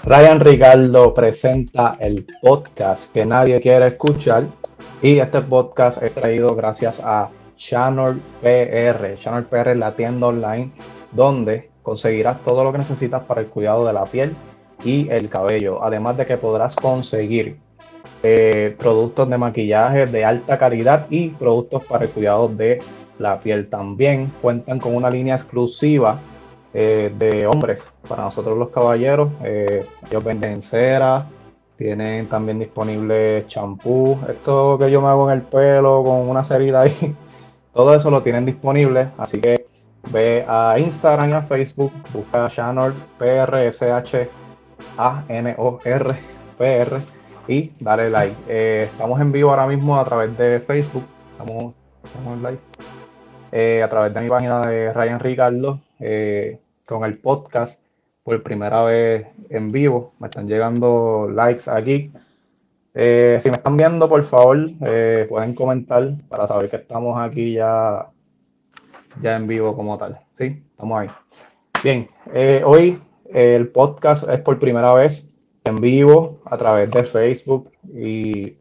Ryan Ricardo presenta el podcast que nadie quiere escuchar y este podcast es traído gracias a Channel PR. Channel PR es la tienda online donde conseguirás todo lo que necesitas para el cuidado de la piel y el cabello, además de que podrás conseguir eh, productos de maquillaje de alta calidad y productos para el cuidado de la piel. También cuentan con una línea exclusiva eh, de hombres para nosotros los caballeros. Eh, ellos venden cera, tienen también disponible champú. Esto que yo me hago en el pelo con una cerida ahí, todo eso lo tienen disponible. Así que ve a Instagram y a Facebook, busca Shanor PRSH A N O R y dale like. Eh, estamos en vivo ahora mismo a través de Facebook. Estamos, estamos en live. A través de mi página de Ryan Ricardo con el podcast por primera vez en vivo. Me están llegando likes aquí. si me están viendo, por favor, pueden comentar para saber que estamos aquí ya, ya en vivo como tal. Sí, estamos ahí. Bien, hoy el podcast es por primera vez en vivo a través de Facebook y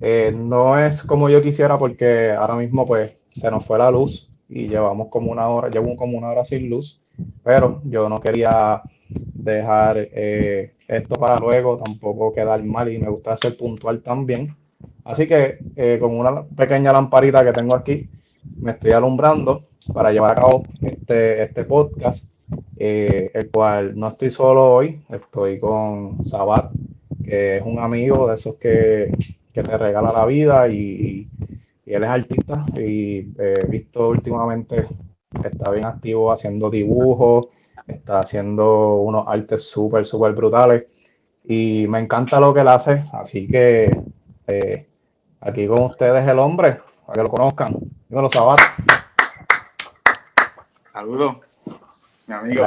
eh, no es como yo quisiera porque ahora mismo pues se nos fue la luz y llevamos como una hora, llevo como una hora sin luz, pero yo no quería dejar eh, esto para luego, tampoco quedar mal y me gusta ser puntual también. Así que eh, con una pequeña lamparita que tengo aquí, me estoy alumbrando para llevar a cabo este, este podcast eh, el cual no estoy solo hoy, estoy con Sabat, que es un amigo de esos que, te regala la vida y, él es artista y he visto últimamente está bien activo haciendo dibujos, está haciendo unos artes súper, súper brutales y me encanta lo que él hace, así que eh, aquí con ustedes el hombre, para que lo conozcan. Dímelo, Sabat. Saludos mi amigo.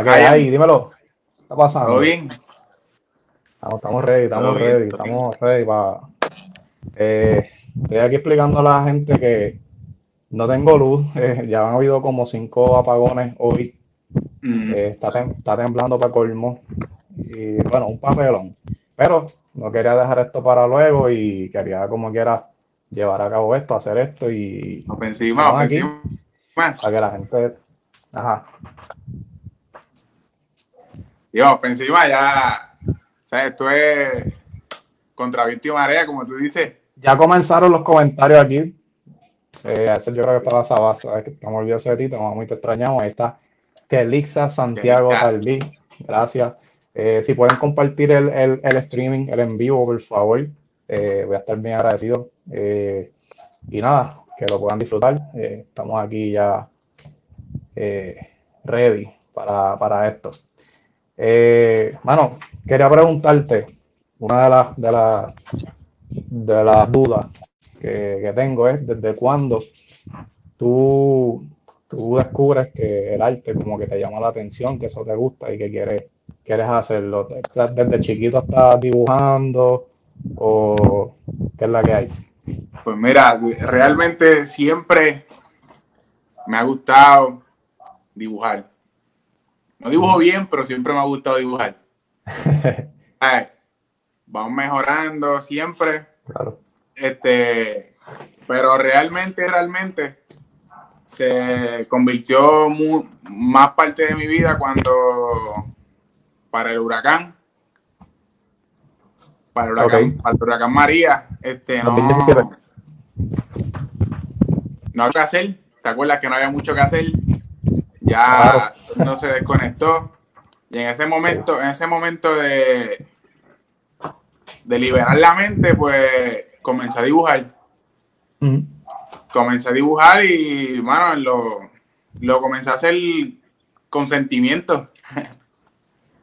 Dímelo. ¿Qué está pasando? ¿Todo bien? Estamos, ready, estamos ready, estamos ready para. Eh, estoy aquí explicando a la gente que no tengo luz. Eh, ya han habido como cinco apagones hoy. Mm. Eh, está, está, temblando para colmo. Y bueno, un papelón. Pero no quería dejar esto para luego y quería como quiera llevar a cabo esto, hacer esto y. Ofensiva, ofensiva. Para que la gente. Ajá. Dios, encima ya, o sea, esto es contra viento y marea, como tú dices. Ya comenzaron los comentarios aquí. Eh, yo creo que para Sabas, sabes que estamos olvidados de ti, te muy te extrañamos. Ahí está Kelixa Santiago Tardí. Gracias. Eh, si pueden compartir el, el, streaming, el en vivo, por favor. Eh, voy a estar bien agradecido. Eh, y nada, que lo puedan disfrutar. estamos aquí ya ready para, para esto. Mano, quería preguntarte, una de las de las de las dudas que, tengo es desde cuándo tú, tú descubres que el arte como que te llama la atención, que eso te gusta y que quieres, quieres hacerlo. desde chiquito estás dibujando o qué es la que hay. Pues mira, realmente siempre me ha gustado dibujar. No dibujo bien, pero siempre me ha gustado dibujar. vamos mejorando siempre. Claro. Este, pero realmente, realmente se convirtió más parte de mi vida cuando para el huracán, para el huracán, para el huracán María, este, no, no había que hacer. ¿Te acuerdas que no había mucho que hacer? ya no se desconectó. Y en ese momento, en ese momento de, de liberar la mente, pues comencé a dibujar. Comencé a dibujar y, mano, lo, lo comencé a hacer con sentimiento.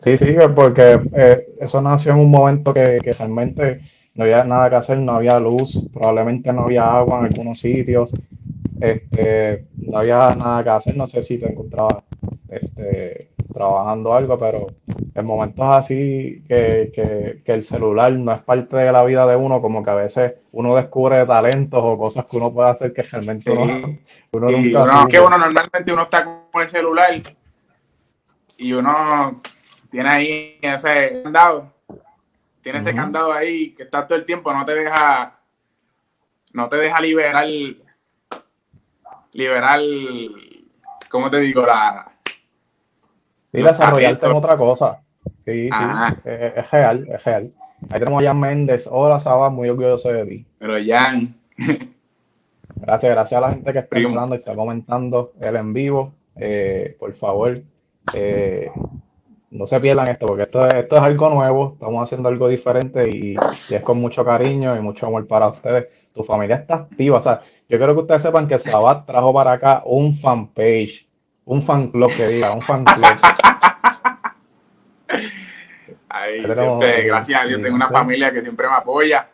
Sí, sí, porque eh, eso nació en un momento que, que, realmente no había nada que hacer, no había luz, probablemente no había agua en algunos sitios, este, no había nada que hacer, no sé si te encontrabas este, trabajando algo, pero en momentos así que, que, el celular no es parte de la vida de uno, como que a veces uno descubre talentos o cosas que uno puede hacer que realmente uno, uno nunca que uno normalmente uno está con el celular y uno tiene ahí ese candado, tiene ese candado ahí que está todo el tiempo, no te deja, no te deja liberar, liberar, ¿cómo te digo? La, sí, desarrollarte en otra cosa. Sí, sí, es, real, es real. Ahí tenemos a Jan Méndez. Hola, Saba, muy orgulloso de ti. Pero Jan. gracias, gracias a la gente que está hablando y está comentando el en vivo. Eh, por favor, eh, no se pierdan esto, porque esto, esto es algo nuevo, estamos haciendo algo diferente y, es con mucho cariño y mucho amor para ustedes. Tu familia está activa, o sea, yo quiero que ustedes sepan que Sabat trajo para acá un fanpage, un fan club que diga, un fan club. Ahí, siempre, gracias a Dios, tengo una familia que siempre me apoya.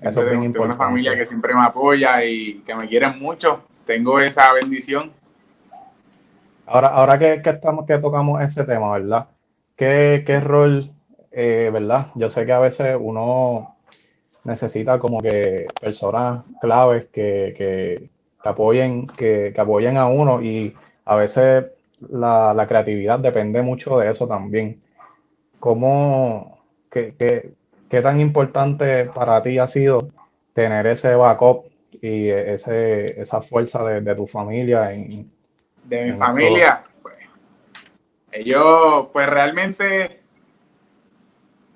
tengo, una familia que siempre me apoya y que me quieren mucho. Tengo esa bendición. Ahora, ahora que, estamos, que tocamos ese tema, ¿verdad? ¿Qué, qué rol, eh, verdad? Yo sé que a veces uno necesita como que personas claves que, que, apoyen, que, apoyen a uno y a veces la, la, creatividad depende mucho de eso también. ¿Cómo, qué, qué, qué tan importante para ti ha sido tener ese backup y ese, esa fuerza de, de tu familia en, de mi familia, pues, ellos, pues realmente,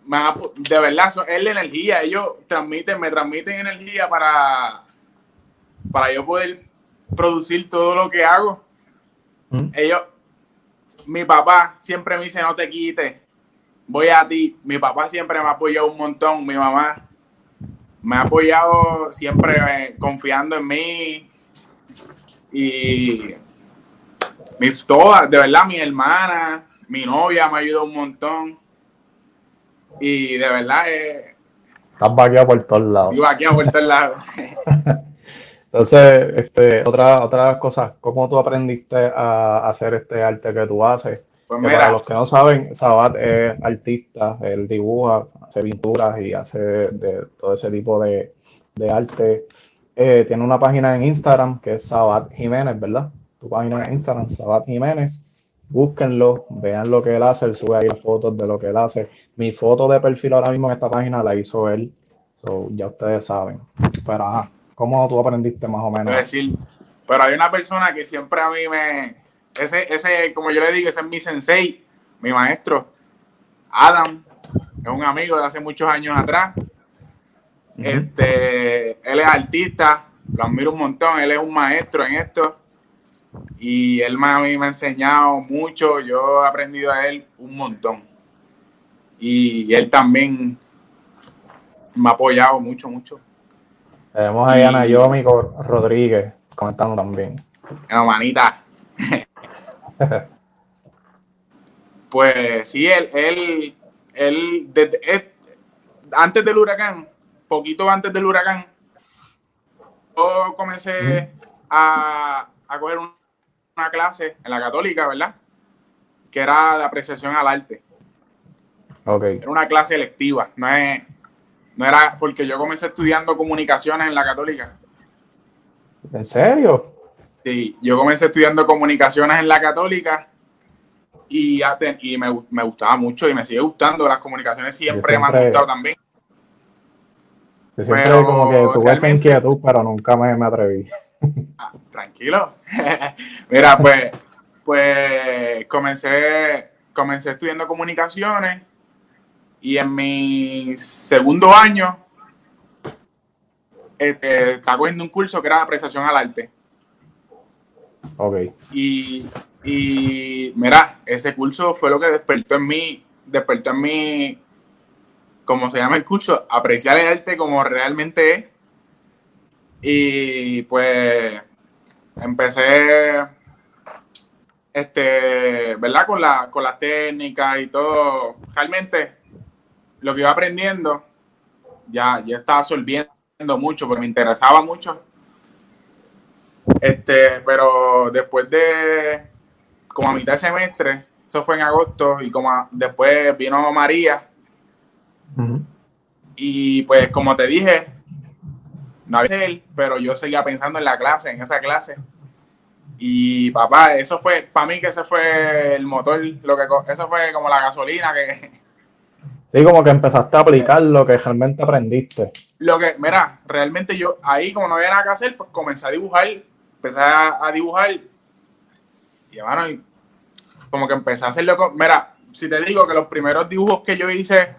de verdad, es la energía. Ellos transmiten, me transmiten energía para, para yo poder producir todo lo que hago. Mm. Ellos, mi papá siempre me dice, no te quites, voy a ti. Mi papá siempre me ha apoyado un montón, mi mamá me ha apoyado siempre eh, confiando en mí y mi, todas, de verdad, mi hermana, mi novia me ayudó un montón. Y de verdad, eh, estás vaqueado por todos lados. Estoy vaqueado por todos lados. Entonces, este, otra, otra cosa, ¿cómo tú aprendiste a hacer este arte que tú haces? Pues para los que no saben, Sabat es artista, él dibuja, hace pinturas y hace de, todo ese tipo de, arte. Eh, tiene una página en Instagram que es Sabat Jiménez, ¿verdad? tu página en Instagram, Sabat Jiménez. Búsquenlo, vean lo que él hace, él sube ahí fotos de lo que él hace. Mi foto de perfil ahora mismo en esta página la hizo él, so, ya ustedes saben. Pero ajá, ¿cómo tú aprendiste más o menos? decir, pero hay una persona que siempre a mí me, ese, ese, como yo le digo, ese es mi sensei, mi maestro, Adam, es un amigo de hace muchos años atrás. Este, él es artista, lo admiro un montón, él es un maestro en esto y él a mí me ha enseñado mucho, yo he aprendido a él un montón. Y él también me ha apoyado mucho, mucho. Tenemos a Ana Yomi Rodríguez comentando también. No, manita. pues sí, él, él, él, desde, antes del huracán, poquito antes del huracán, yo comencé a, a coger un, una clase en la católica, ¿verdad? Que era de apreciación al arte. Okay. Era una clase electiva, no, es, no era porque yo comencé estudiando comunicaciones en la católica. ¿En serio? Sí, yo comencé estudiando comunicaciones en la católica y, y me, me, gustaba mucho y me sigue gustando. Las comunicaciones siempre, me han gustado también. siempre como que tuve esa inquietud, pero nunca me, me atreví. Ah, tranquilo. Mira, pues, pues comencé, comencé estudiando comunicaciones y en mi segundo año este, estaba cogiendo un curso que era apreciación al arte. Ok. Y, y mira, ese curso fue lo que despertó en mí, despertó en mí, como se llama el curso, apreciar el arte como realmente es y pues empecé, este, ¿verdad? Con, la, con las técnicas y todo. Realmente lo que iba aprendiendo ya, ya estaba absorbiendo mucho porque me interesaba mucho. Este, pero después de como a mitad de semestre, eso fue en agosto, y como después vino María. Y pues como te dije, no había él, pero yo seguía pensando en la clase, en esa clase. Y papá, eso fue, para mí que ese fue el motor, lo que eso fue como la gasolina que. Sí, como que empezaste a aplicar lo que realmente aprendiste. Lo que, mira, realmente yo ahí como no había nada que hacer, pues comencé a dibujar, empecé a, dibujar. Y hermano, como que empecé a hacerlo. Mira, si te digo que los primeros dibujos que yo hice,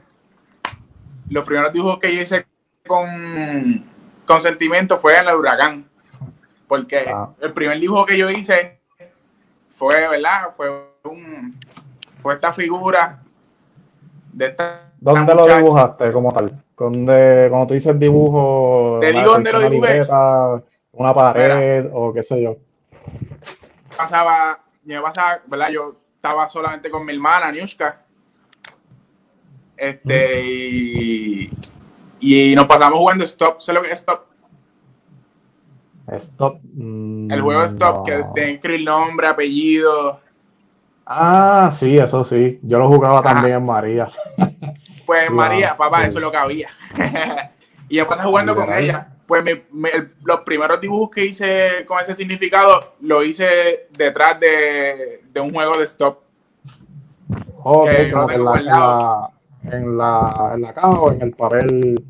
los primeros dibujos que yo hice con, con sentimiento fue en el huracán. Porque ah. el primer dibujo que yo hice fue, ¿verdad? Fue un fue esta figura de esta. ¿Dónde lo dibujaste como tal? ¿Dónde, cuando tú dices dibujo, te digo dónde lo dibujé. una pared o qué sé yo. Pasaba, me pasaba, ¿verdad? Yo estaba solamente con mi hermana, Niushka. Este, y, y nos pasamos jugando Stop. ¿Sabes lo que es Stop? Stop. el juego Stop, que tiene el nombre, apellido. Ah, sí, eso sí. Yo lo jugaba también en María. Pues María, papá, eso es lo que había. y yo pasé jugando con ella. Pues los primeros dibujos que hice con ese significado lo hice detrás de, un juego de stop. Oh, en, la, en, la, en la caja o en el papel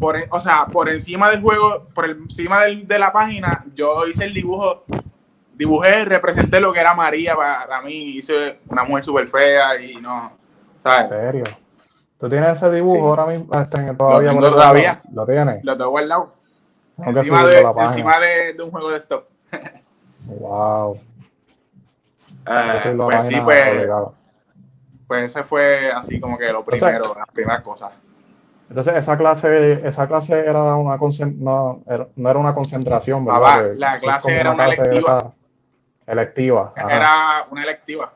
por, o sea, por encima del juego, por encima de la página, yo hice el dibujo, dibujé, representé lo que era María para, mí, hice una mujer súper fea y no, ¿sabes? ¿En serio? ¿Tú tienes ese dibujo ahora mismo? Este, todavía lo tengo todavía. ¿Lo tienes? Lo tengo guardado. Encima, de, encima de, de, un juego de stop. wow. Uh, pues sí, pues, pues ese fue así como que lo primero, las primeras cosas. Entonces, esa clase, esa clase era una no, no era una concentración, ¿verdad? la clase era una, electiva. Electiva. Era una electiva.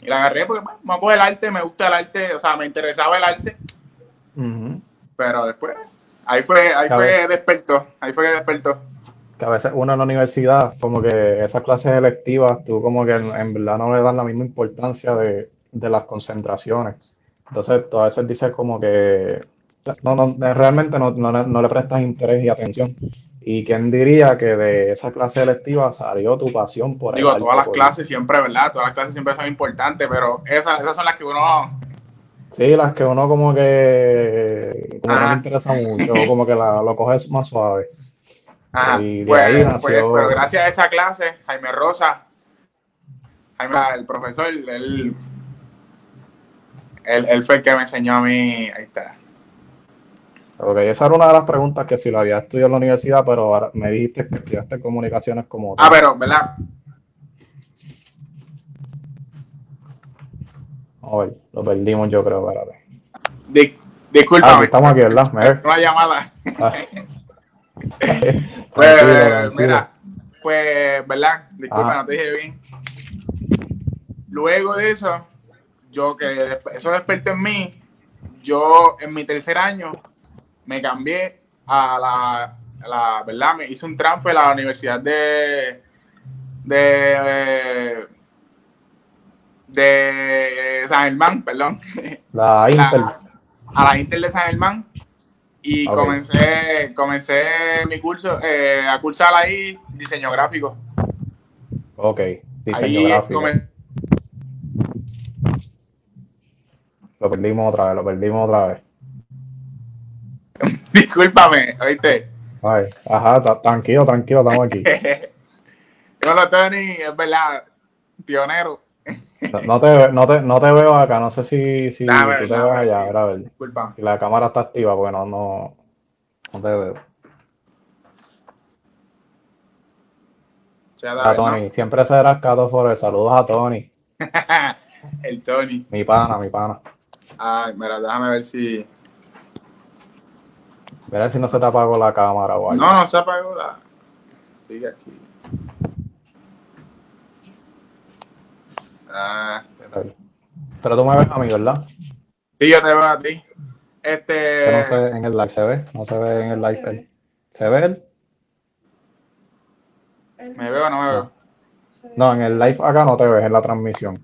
Y la agarré porque bueno, me el arte, me gusta el arte, o sea, me interesaba el arte. Pero después, ahí fue, ahí fue despertó, ahí fue que despertó. Que a veces uno en la universidad, como que esas clases electivas, tú como que en, verdad no le das la misma importancia de, de las concentraciones. Entonces, a veces dices como que no, no, realmente no, no, le prestas interés y atención. ¿Y quién diría que de esa clase electiva salió tu pasión por Digo, todas las clases siempre, ¿verdad? Todas las clases siempre son importantes, pero esas, esas son las que uno... Sí, las que uno como que como no le interesa mucho, como que la, lo coges más suave. Ajá, y pues, ahí pues, pero gracias a esa clase, Jaime Rosa, Jaime, el profesor, él, él, él fue el que me enseñó a mí, ahí está, Ok, esa era una de las preguntas que si lo había estudiado en la universidad, pero ahora me dijiste que estudiaste comunicaciones como... Ah, pero, ¿verdad? A ver, lo perdimos yo creo, espérate. Di discúlpame. Ah, estamos aquí, ¿verdad? Una llamada. Ah. pues, mira, pues, ¿verdad? Disculpa, no te dije bien. Luego de eso, yo que eso despertó en mí, yo en mi tercer año me cambié a la, la, ¿verdad? Me hice un transfer a la Universidad de, de, de San Germán, perdón. La Intel. a la Intel de San Germán. Y comencé, comencé mi curso, eh, a cursar ahí diseño gráfico. Ok, diseño gráfico. Lo perdimos otra vez, lo perdimos otra vez. Discúlpame, ¿oíste? Ay, ajá, tranquilo, tranquilo, estamos aquí. Hola, Tony, es verdad, pionero. No te, no, te, no te veo acá, no sé si, si tú te ves allá, a ver. Disculpa. Si la cámara está activa, porque no, no, no te veo. a Tony, siempre serás Cato el Saludos a Tony. El Tony. Mi pana, mi pana. Ay, mira, déjame ver si. Mira si no se te apagó la cámara o algo. No, no se apagó la. Sigue aquí. Ah. Pero tú me ves a mí, ¿verdad? Sí, yo te veo a ti. Este. no se ve en el live, ¿se ve? No se ve en el live. ¿Se ve él? ¿Me veo o no me veo? No, en el live acá no te ves, en la transmisión.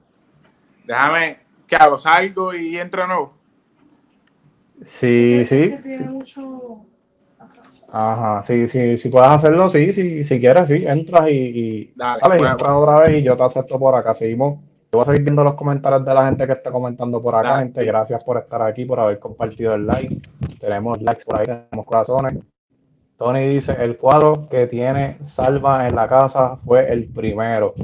Déjame, ¿qué hago? ¿Salgo y entro de nuevo? Sí, sí. Ajá, sí, sí, si puedes hacerlo, sí, sí, si quieres, sí, entras y, y Dale, sales y bueno. entras otra vez y yo te acepto por acá. Seguimos. Yo voy a seguir viendo los comentarios de la gente que está comentando por acá, Dale. gente. Gracias por estar aquí, por haber compartido el like. Tenemos likes por ahí, tenemos corazones. Tony dice, el cuadro que tiene Salva en la casa fue el primero.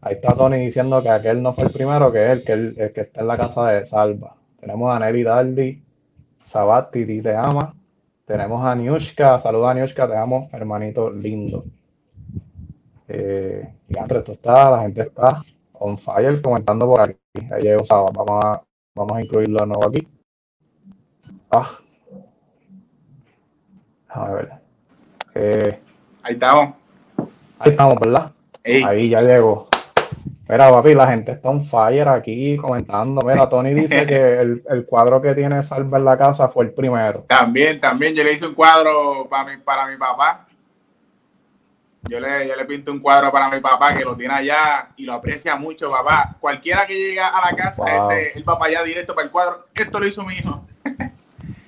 Ahí está Tony diciendo que aquel no fue el primero, que es el que, el, el que está en la casa de Salva. Tenemos a Nelly Dardi, Sabat, Titi te ama. Tenemos a Niushka, saluda a Niushka, te amo, hermanito lindo. Eh, y esto está, la gente está on fire comentando por aquí. Ahí llegó Sabat, vamos a, vamos a incluirlo de nuevo aquí. Ah. A ver. Eh, Ahí estamos. ahí estamos, ¿verdad? Ey, Ahí ya llegó. Mira, papi, la gente está on fire aquí comentando. Mira, Tony dice que el, el cuadro que tiene Salva en la casa fue el primero. También, también. Yo le hice un cuadro para mi, para mi papá. Yo le, yo le pinto un cuadro para mi papá que lo tiene allá y lo aprecia mucho, papá. Cualquiera que llega a la casa, Wow. ese, va para allá directo para el cuadro. Esto lo hizo mi hijo.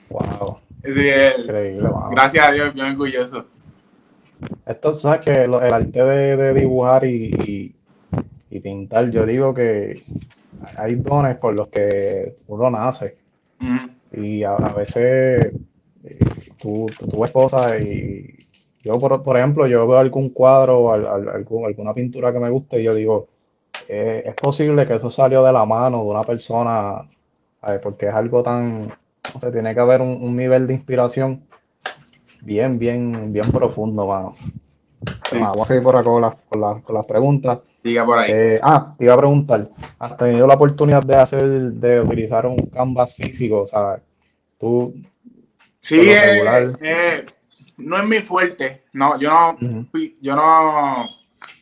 Wow, Sí, él. increíble, mano. Gracias a Dios, bien orgulloso. Esto, sabes que el arte de, de dibujar y, y- y pintar, yo digo que hay dones por los que uno nace. Y a, a veces eh, tú, tú, tú ves cosas y yo, por, por ejemplo, yo veo algún cuadro, al- al- algún- alguna pintura que me guste y yo digo, eh, es posible que eso salió de la mano de una persona, ¿sabes? porque es algo tan, no sé, tiene que haber un, un nivel de inspiración bien, bien, bien profundo, mano. Sí. Vamos a seguir por acá con las, con las, con las preguntas. Diga por ahí. Eh, ah, te iba a preguntar, ¿has tenido la oportunidad de hacer, de utilizar un canvas físico? O sea, tú, Sí, eh, regular. eh, no es mi fuerte. No, yo no, yo no,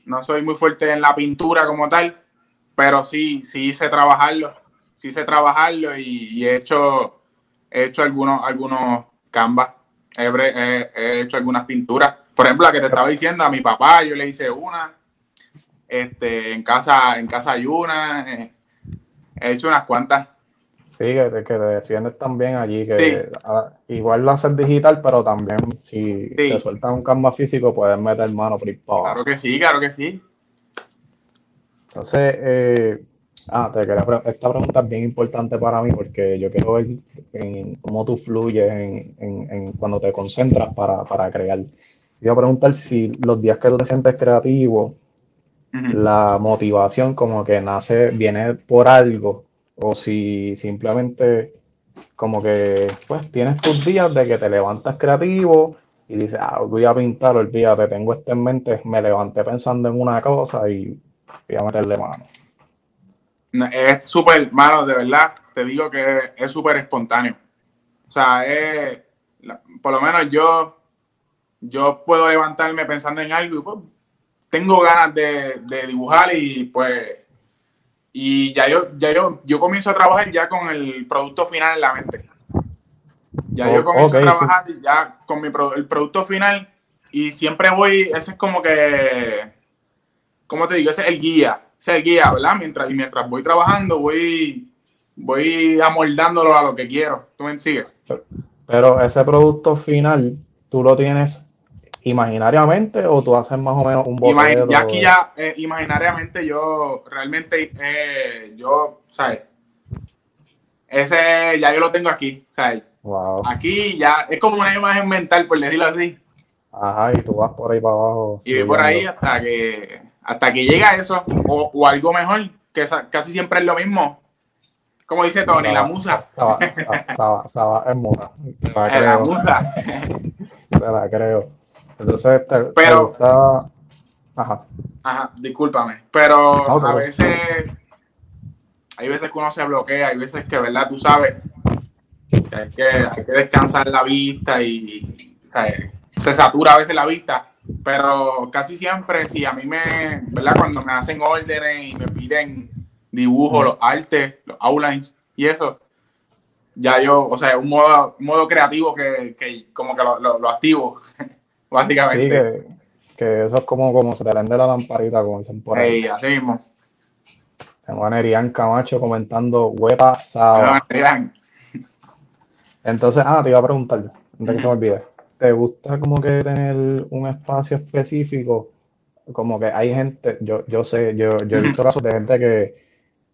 no soy muy fuerte en la pintura como tal, pero sí, sí sé trabajarlo, sí sé trabajarlo y, y he hecho, he hecho algunos, algunos canvas, he, bre- he- he hecho algunas pinturas. Por ejemplo, la que te estaba diciendo a mi papá, yo le hice una. Este, en casa, en casa hay una. eh, he hecho unas cuantas. sí, que, te- que te defiendes también allí, que Sí. igual lo haces digital, pero también si Sí. te sueltas un canvas físico puedes meter mano por. Claro que sí, claro que sí. Entonces, eh, ah, te quería esta pregunta es bien importante para mí porque yo quiero ver en cómo tú fluyes en, en- en cuando te concentras para, para crear. Te iba a preguntar si los días que tú te sientes creativo, La motivación como que nace, viene por algo, o si simplemente como que pues tienes tus días de que te levantas creativo y dices, ah, voy a pintar, olvídate, tengo esto en mente, me levanté pensando en una cosa y voy a meterle mano. No, Es súper, mano, de verdad, te digo que es súper espontáneo. O sea, es, por lo menos yo, yo puedo levantarme pensando en algo y pues, tengo ganas de, de dibujar y pues, y ya yo, ya yo, yo comienzo a trabajar ya con el producto final en la mente. Ya yo comienzo a trabajar ya con mi pro- el producto final y siempre voy, ese es como que, ¿cómo te digo? Ese es el guía, ese es el guía, ¿verdad? Mientras, y mientras voy trabajando, voy, voy amoldándolo a lo que quiero. ¿Tú me sigues? Pero ese producto final, ¿tú lo tienes imaginariamente o tú haces más o menos un boceto? ya aquí ya, eh, imaginariamente, yo realmente, eh, yo, ¿sabes? Ese ya yo lo tengo aquí, ¿sabes? Wow. Aquí ya es como una imagen mental, por decirlo así. Ajá, y tú vas por ahí para abajo. Y voy por ahí hasta que hasta que llega eso, o, o algo mejor, que esa- casi siempre es lo mismo. Como dice Tony, la musa. Saba, Saba- es musa. La Eh, La musa. te la creo. Entonces, te, te Pero- gusta- Ajá. Ajá, discúlpame. Pero No, a veces, hay veces que uno se bloquea, hay veces que, ¿verdad? Tú sabes que hay que, hay que descansar la vista y, ¿sabes? Se satura a veces la vista, pero casi siempre, si a mí me, ¿verdad? Cuando me hacen órdenes y me piden dibujos, los artes, los outlines y eso, ya yo, o sea, un modo, un modo creativo que, que como que lo, lo- lo activo, Sí, básicamente. que, que eso es como, como se te prende la lamparita, como dicen por ahí. Ey, así mismo. Tengo a Nerian Camacho comentando huepa dirán, Entonces, ah, te iba a preguntar, antes que se me olvide. te gusta como que tener un espacio específico, como que hay gente, yo, yo sé, yo, yo he visto casos de gente que,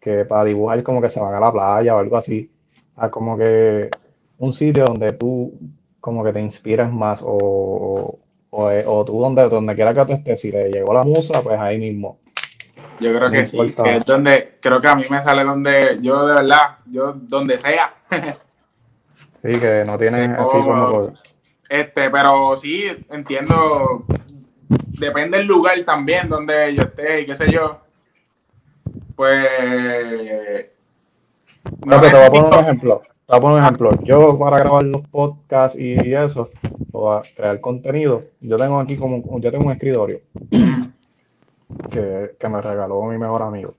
que para dibujar como que se van a la playa o algo así, a como que un sitio donde tú como que te inspiras más o, o, o tú donde, donde quiera que tú estés, si te llegó la musa, pues ahí mismo. Yo creo que sí, que es donde, creo que a mí me sale donde, yo de verdad, yo donde sea. sí, que no tienes así como... Este, pero sí, entiendo, depende del lugar también donde yo esté y qué sé yo. Pues... No, te voy a poner un ejemplo. A poner un ejemplo. Yo para grabar los podcasts y eso, o crear contenido, yo tengo aquí como, yo tengo un escritorio que, me regaló mi mejor amigo.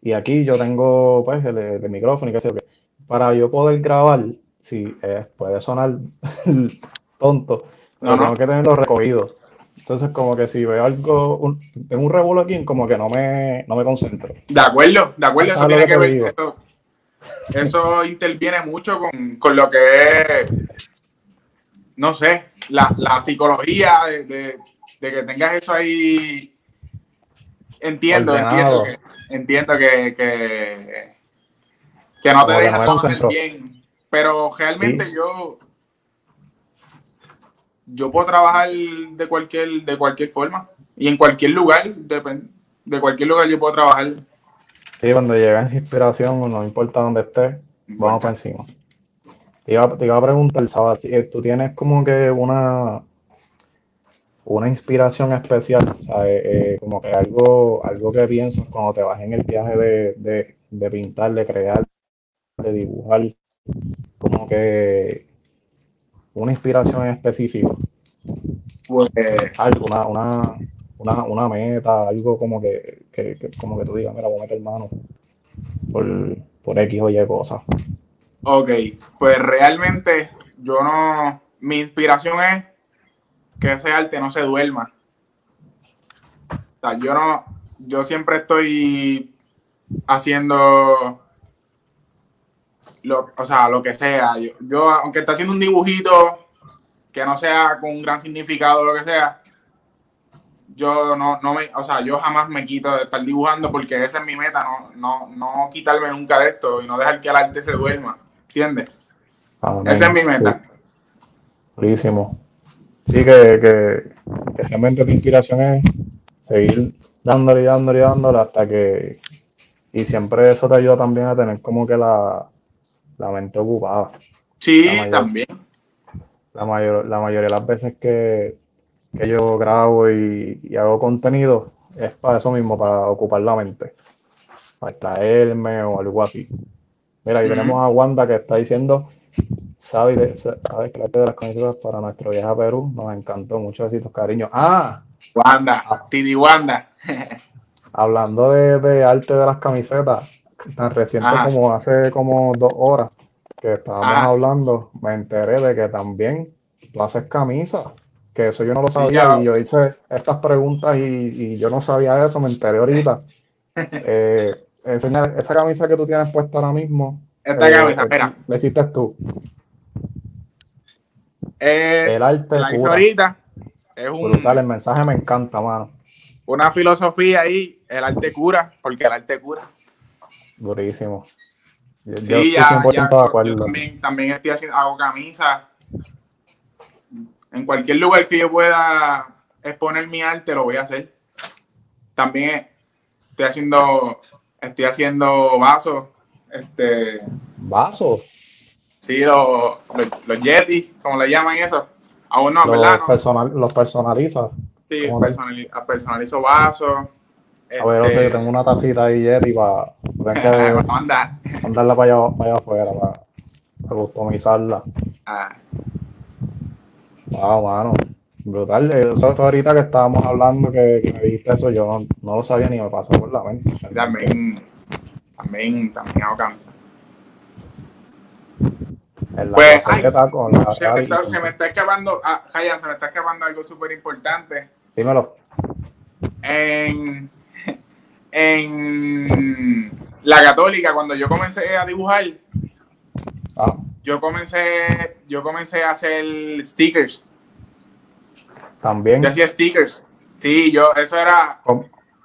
Y aquí yo tengo pues el, micrófono y qué sé yo. Para yo poder grabar, si puede sonar tonto, pero tengo que tenerlo recogido. Entonces, como que si veo algo, un, tengo un revuelo aquí, como que no me, no me concentro. De acuerdo, de acuerdo, eso tiene que, ver, eso, eso, interviene mucho con, con, lo que es, no sé, la, la psicología de, de, de, que tengas eso ahí. Entiendo, entiendo que, entiendo que, que, no te deja bien, pero realmente yo yo puedo trabajar de cualquier de cualquier forma y en cualquier lugar, de, de cualquier lugar yo puedo trabajar. Sí, cuando llegas inspiración, no importa dónde estés, vamos para encima. Te iba, te iba a preguntar, ¿sabes? Si tú tienes como que una una inspiración especial, ¿sabes? Eh, como que algo, algo que piensas cuando te vas en el viaje de, de, pintar, de crear, de dibujar, como que una inspiración específica. Pues, algo, una, una, una, una, meta, algo como que, que, como que tú digas, mira, voy a meter mano por, por X o Y cosas. Ok, pues realmente yo no, mi inspiración es que ese arte no se duerma. Yo no, yo siempre estoy haciendo lo, o sea, lo que sea. Yo, aunque esté haciendo un dibujito que no sea con un gran significado o lo que sea, yo no, no me, o sea, yo jamás me quito de estar dibujando porque esa es mi meta, no, no, no quitarme nunca de esto y no dejar que el arte se duerma, ¿entiendes? esa es mi meta. Buenísimo. Sí, que, que, realmente tu inspiración es seguir dándole y dándole y dándole hasta que. Y siempre eso te ayuda también a tener como que la, mente ocupada. Sí, también. La, mayor, la mayoría de las veces que, yo grabo y, hago contenido es para eso mismo, para ocupar la mente. Para extraerme o algo así. Mira, ahí tenemos a Wanda que está diciendo sabes, sabes que la de las camisetas para nuestro viaje a Perú nos encantó. Muchos besitos, cariño. Ah, Wanda, ah. Tidi Wanda. hablando de, arte de las camisetas, tan reciente como hace como dos horas que estábamos hablando, me enteré de que también tú haces camisas. Que eso yo no lo sabía y yo hice estas preguntas y, yo no sabía eso, me enteré ahorita. Eh, enseñar esa camisa que tú tienes puesta ahora mismo. Esta camisa, espera. La hiciste tú el arte la hizo ahorita. Es un, Brutal, el mensaje me encanta, mano. Una filosofía ahí, el arte cura, porque el arte cura. Durísimo. sí, ya, ya yo también, también estoy haciendo, hago camisas. En cualquier lugar que yo pueda exponer mi arte, lo voy a hacer. También estoy haciendo, estoy haciendo vasos. Este, ¿Vasos? Sí, los, los, Yeti, como le llaman eso. Aún no, los ¿verdad? Personal, los personaliza. Sí, personalizo, vasos. A ver, este... yo tengo una tacita ahí Yeti para, para mandar. mandarla para allá, para allá afuera, para, para customizarla. Ah. Wow, mano. Brutal. Eso ahorita que estábamos hablando, que, que me dijiste eso, yo no, no, lo sabía ni me pasó por la mente. También, también, también hago camisa. Pues, se, me está, escapando, ah, se me está escapando algo súper importante. Dímelo. En, en la católica, cuando yo comencé a dibujar, ah. Yo comencé, yo comencé a hacer stickers. También. Yo hacía stickers. Sí, yo, eso era.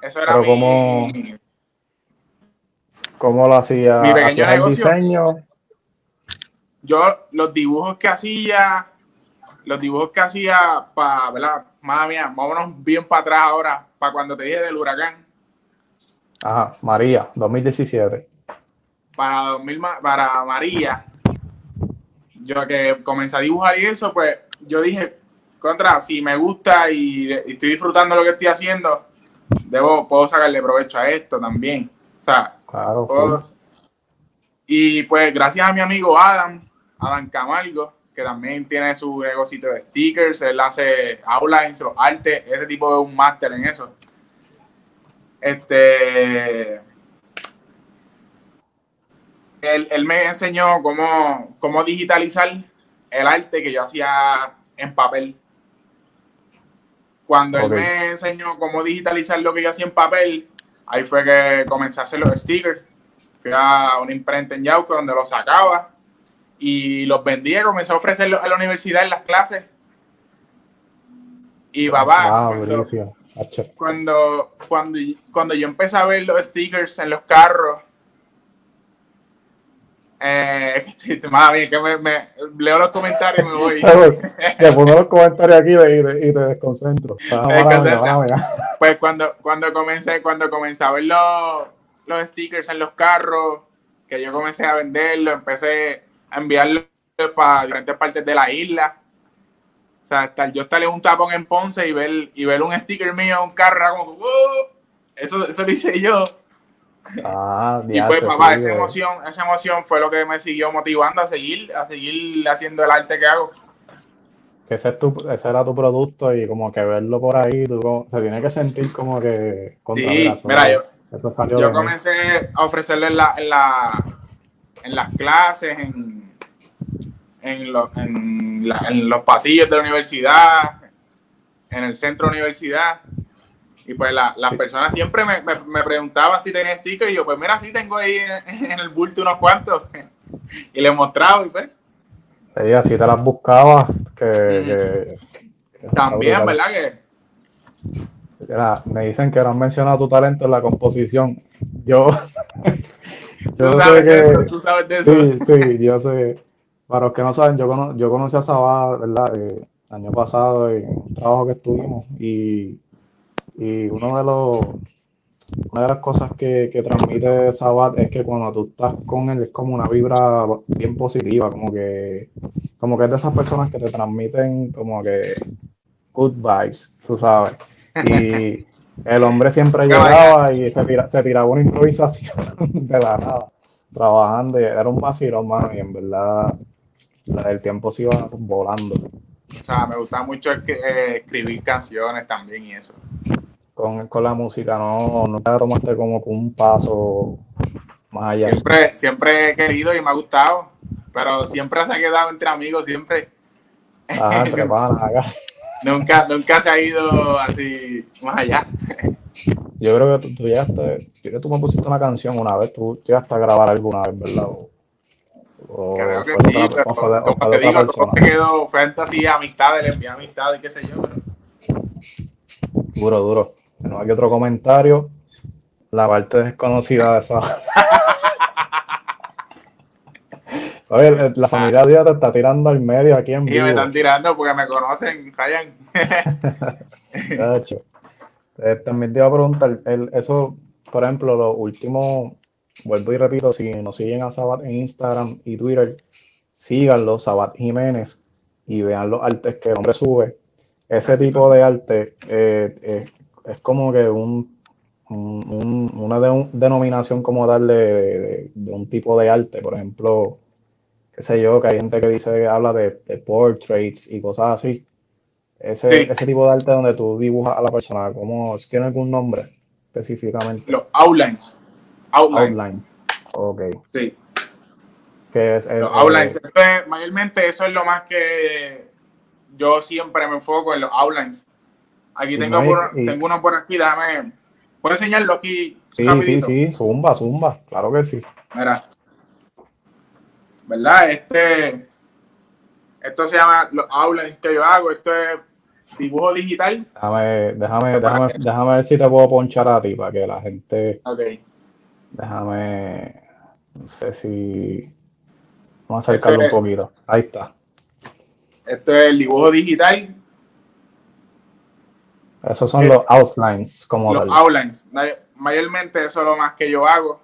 Eso era mi, cómo, ¿Cómo lo hacía? Mi pequeño el diseño? Yo, los dibujos que hacía, los dibujos que hacía para, ¿verdad? Madre mía, vámonos bien para atrás ahora, para cuando te dije del huracán. Ajá, María, 2017. Para, 2000, para María, yo que comencé a dibujar y eso, pues yo dije, contra, si me gusta y, estoy disfrutando lo que estoy haciendo, debo, puedo sacarle provecho a esto también. O sea, claro, y pues gracias a mi amigo Adam, Adam Camargo, que también tiene su negocio de stickers, él hace outlines, los artes, ese tipo de un máster en eso. Este, él, me enseñó cómo, cómo digitalizar el arte que yo hacía en papel. Cuando él me enseñó cómo digitalizar lo que yo hacía en papel, ahí fue que comencé a hacer los stickers. Fui a una imprenta en Yauco donde los sacaba y los vendía, comencé a ofrecerlos a la universidad en las clases. Y papá, cuando, cuando, cuando yo empecé a ver los stickers en los carros eh, que me, me, leo los comentarios y me voy. Te pongo los comentarios aquí y te, y te desconcentro. pues cuando, cuando comencé, cuando comencé a ver los, los stickers en los carros, que yo comencé a venderlos, empecé a enviarlos para diferentes partes de la isla. O sea, yo estar en un tapón en Ponce y ver, y ver un sticker mío, un carro, como, eso, eso lo hice yo. Ah, y pues papá, esa emoción, esa emoción fue lo que me siguió motivando a seguir, a seguir haciendo el arte que hago. Que ese, es tu, ese era tu producto y como que verlo por ahí, tú, se tiene que sentir como que... Sí, mira, yo, yo comencé a ofrecerlo en, la, en, la, en las clases, en, en, los, en, en los pasillos de la universidad, en el centro de la universidad. Y pues las personas siempre me, me, preguntaban si tenía stickers y yo, pues mira, sí tengo ahí en, el bulto unos cuantos. y les mostraba y pues. Sí, así te las buscaba. Que, También, ¿verdad? Que... me dicen que no han mencionado tu talento en la composición. Yo. yo ¿Tú, sabes de eso, tú sabes de eso. Sí, sí, yo sé. Para los que no saben, yo, yo conocí a Sabá, ¿verdad? el eh, año pasado en un trabajo que estuvimos y y uno de los, una de las cosas que, que transmite Sabat es que cuando tú estás con él es como una vibra bien positiva, como que, como que es de esas personas que te transmiten como que good vibes, tú sabes. Y el hombre siempre llegaba y se, tira, se tiraba una improvisación de la nada, trabajando, y era un vacilón, mano, y en verdad el tiempo se iba volando. O sea, me gusta mucho eh, escribir canciones también y eso con, con la música, no, no te tomaste como un paso más allá. Siempre, siempre he querido y me ha gustado, pero siempre se ha quedado entre amigos, siempre. Ah, entre acá. nunca, nunca se ha ido así más allá. Yo creo que tú, tú llegaste, yo creo que tú me pusiste una canción una vez, tú llegaste a grabar alguna vez, ¿verdad? O, creo que sí, pero como te digo, todo me quedó frente así amistad, le envié amistad y qué sé yo. Duro, duro. No hay otro comentario. La parte desconocida de esa. Oye, la familia Díaz te está tirando al medio aquí en vivo. Y me están tirando porque me conocen, fallan. Eh, también te iba a preguntar, eso, por ejemplo, lo último, vuelvo y repito, si nos siguen a Sabat en Instagram y Twitter, síganlo, Sabat Jiménez, y vean los artes que el hombre sube. Ese tipo de arte eh, eh, es como que un, una denominación como darle de, un tipo de arte, por ejemplo, qué sé yo, que hay gente que dice que habla de, portraits y cosas así. Ese, ese tipo de arte donde tú dibujas a la persona, ¿cómo tiene algún nombre específicamente? Los outlines. Outlines. outlines. Ok. Sí. Que es, los outlines. mayormente eso es lo más que yo siempre me enfoco en los outlines Aquí tengo, tengo uno por aquí, déjame. ¿Puedo enseñarlo aquí? Sí, sí, sí, zumba, zumba, claro que sí. Mira. ¿Verdad? Este. Esto se llama los outlines que yo hago. Esto es dibujo digital. Déjame, déjame, déjame, déjame ver si te puedo ponchar a ti para que la gente. Ok. Déjame. No sé si. Vamos a acercarlo un poquito. Ahí está. Esto es el dibujo digital. Esos son los outlines, como Los outlines. Mayormente eso es lo más que yo hago.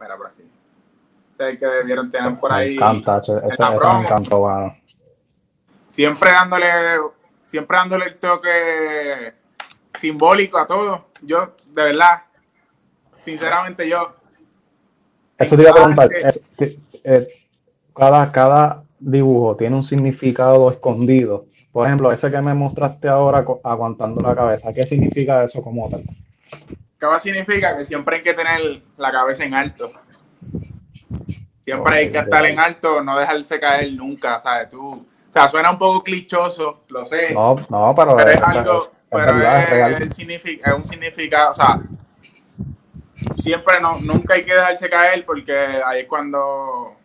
Mira por aquí. Es el que debieron tener por ahí. Me encanta, ese, ese me encantó, bueno. Siempre dándole, siempre dándole el toque simbólico a todo. Yo, de verdad, sinceramente yo. Eso te iba a preguntar. Eh, cada, cada dibujo tiene un significado escondido. Por ejemplo, ese que me mostraste ahora aguantando la cabeza, ¿qué significa eso como tal? ¿Qué significa? Que siempre hay que tener la cabeza en alto. Siempre hay que estar en alto, no dejarse caer nunca, ¿sabes? Tú, o sea, suena un poco clichoso, lo sé. No, no, pero, es algo, pero es, es, un significado, o sea, siempre no, nunca hay que dejarse caer porque ahí es cuando